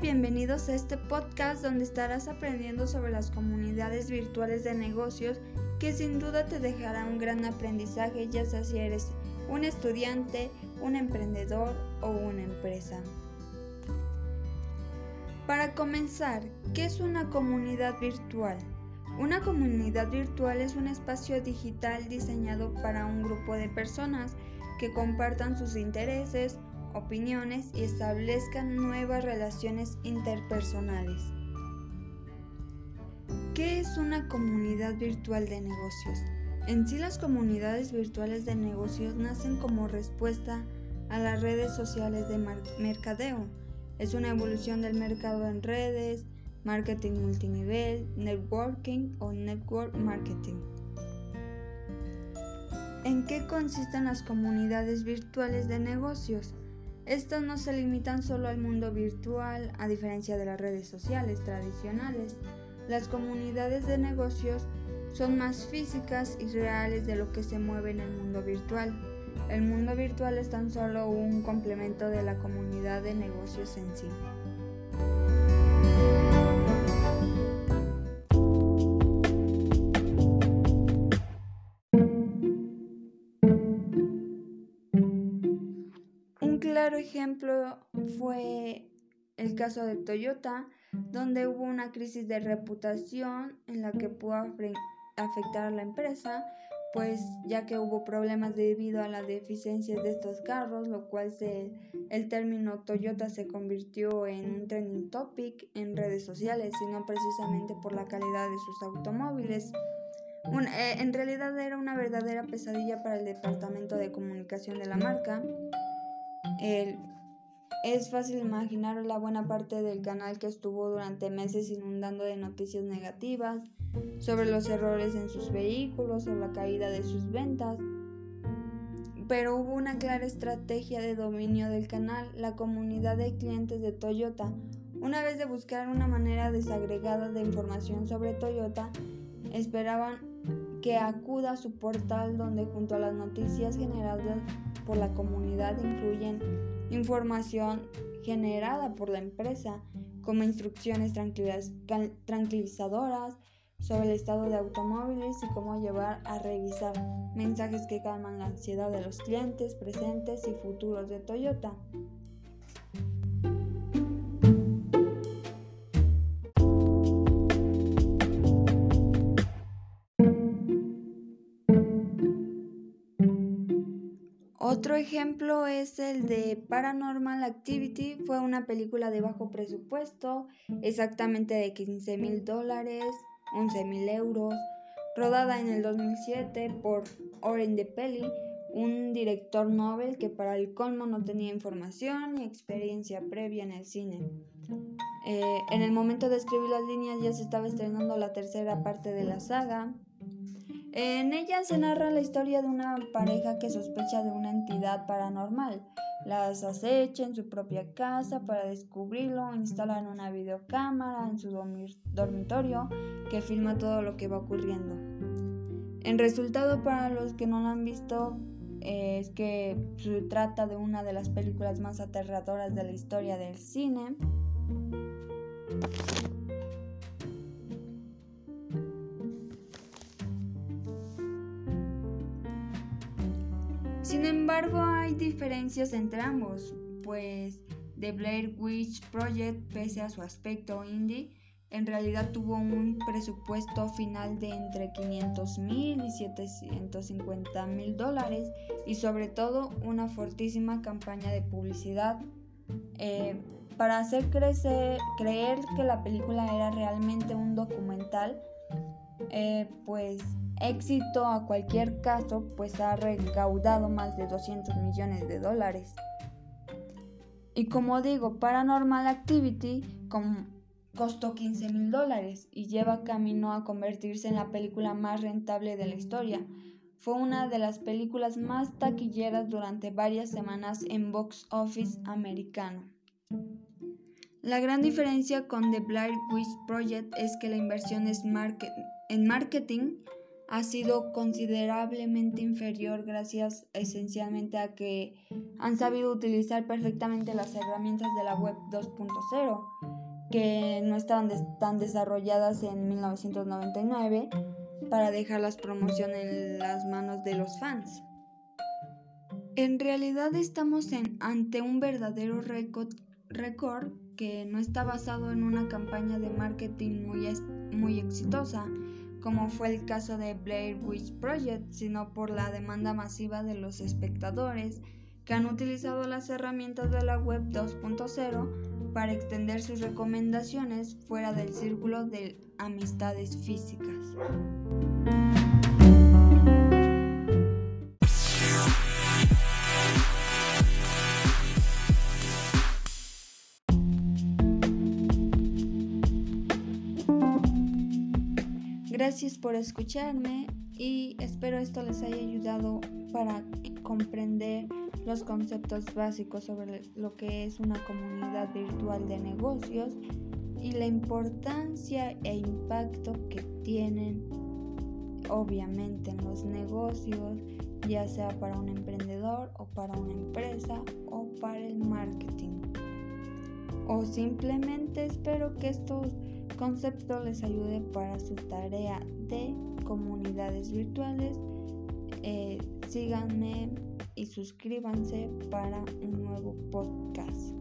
bienvenidos a este podcast donde estarás aprendiendo sobre las comunidades virtuales de negocios que sin duda te dejará un gran aprendizaje ya sea si eres un estudiante, un emprendedor o una empresa. Para comenzar, ¿qué es una comunidad virtual? Una comunidad virtual es un espacio digital diseñado para un grupo de personas que compartan sus intereses, opiniones y establezcan nuevas relaciones interpersonales. ¿Qué es una comunidad virtual de negocios? En sí las comunidades virtuales de negocios nacen como respuesta a las redes sociales de mercadeo. Es una evolución del mercado en redes, marketing multinivel, networking o network marketing. ¿En qué consisten las comunidades virtuales de negocios? Estas no se limitan solo al mundo virtual, a diferencia de las redes sociales tradicionales. Las comunidades de negocios son más físicas y reales de lo que se mueve en el mundo virtual. El mundo virtual es tan solo un complemento de la comunidad de negocios en sí. Claro ejemplo fue el caso de Toyota, donde hubo una crisis de reputación en la que pudo afectar a la empresa, pues ya que hubo problemas debido a las deficiencias de estos carros, lo cual se, el término Toyota se convirtió en un trending topic en redes sociales, y no precisamente por la calidad de sus automóviles. Eh, en realidad era una verdadera pesadilla para el departamento de comunicación de la marca, es fácil imaginar la buena parte del canal que estuvo durante meses inundando de noticias negativas sobre los errores en sus vehículos o la caída de sus ventas. Pero hubo una clara estrategia de dominio del canal, la comunidad de clientes de Toyota. Una vez de buscar una manera desagregada de información sobre Toyota, esperaban que acuda a su portal donde junto a las noticias generadas la comunidad incluyen información generada por la empresa como instrucciones tranquilizadoras sobre el estado de automóviles y cómo llevar a revisar mensajes que calman la ansiedad de los clientes presentes y futuros de Toyota. Otro ejemplo es el de Paranormal Activity. Fue una película de bajo presupuesto, exactamente de 15 mil dólares, 11 mil euros, rodada en el 2007 por Oren de Pelli, un director Nobel que para el colmo no tenía información ni experiencia previa en el cine. Eh, en el momento de escribir las líneas ya se estaba estrenando la tercera parte de la saga. En ella se narra la historia de una pareja que sospecha de una entidad paranormal. Las acecha en su propia casa para descubrirlo, instalan una videocámara en su dormitorio que filma todo lo que va ocurriendo. En resultado, para los que no lo han visto, es que se trata de una de las películas más aterradoras de la historia del cine. Sin embargo, hay diferencias entre ambos, pues The Blair Witch Project, pese a su aspecto indie, en realidad tuvo un presupuesto final de entre 500 mil y 750 mil dólares y sobre todo una fortísima campaña de publicidad eh, para hacer crecer, creer que la película era realmente un documental, eh, pues éxito a cualquier caso, pues ha recaudado más de 200 millones de dólares. Y como digo, Paranormal Activity costó 15 mil dólares y lleva camino a convertirse en la película más rentable de la historia. Fue una de las películas más taquilleras durante varias semanas en box office americano. La gran diferencia con The Blair Witch Project es que la inversión en marketing ha sido considerablemente inferior gracias esencialmente a que han sabido utilizar perfectamente las herramientas de la web 2.0 que no estaban tan desarrolladas en 1999 para dejar las promociones en las manos de los fans. En realidad estamos ante un verdadero récord que no está basado en una campaña de marketing muy, muy exitosa, como fue el caso de Blair Witch Project, sino por la demanda masiva de los espectadores que han utilizado las herramientas de la web 2.0 para extender sus recomendaciones fuera del círculo de amistades físicas. Gracias por escucharme y espero esto les haya ayudado para comprender los conceptos básicos sobre lo que es una comunidad virtual de negocios y la importancia e impacto que tienen obviamente en los negocios, ya sea para un emprendedor o para una empresa o para el marketing. O simplemente espero que estos conceptos les ayude para su tarea de comunidades virtuales. Eh, síganme y suscríbanse para un nuevo podcast.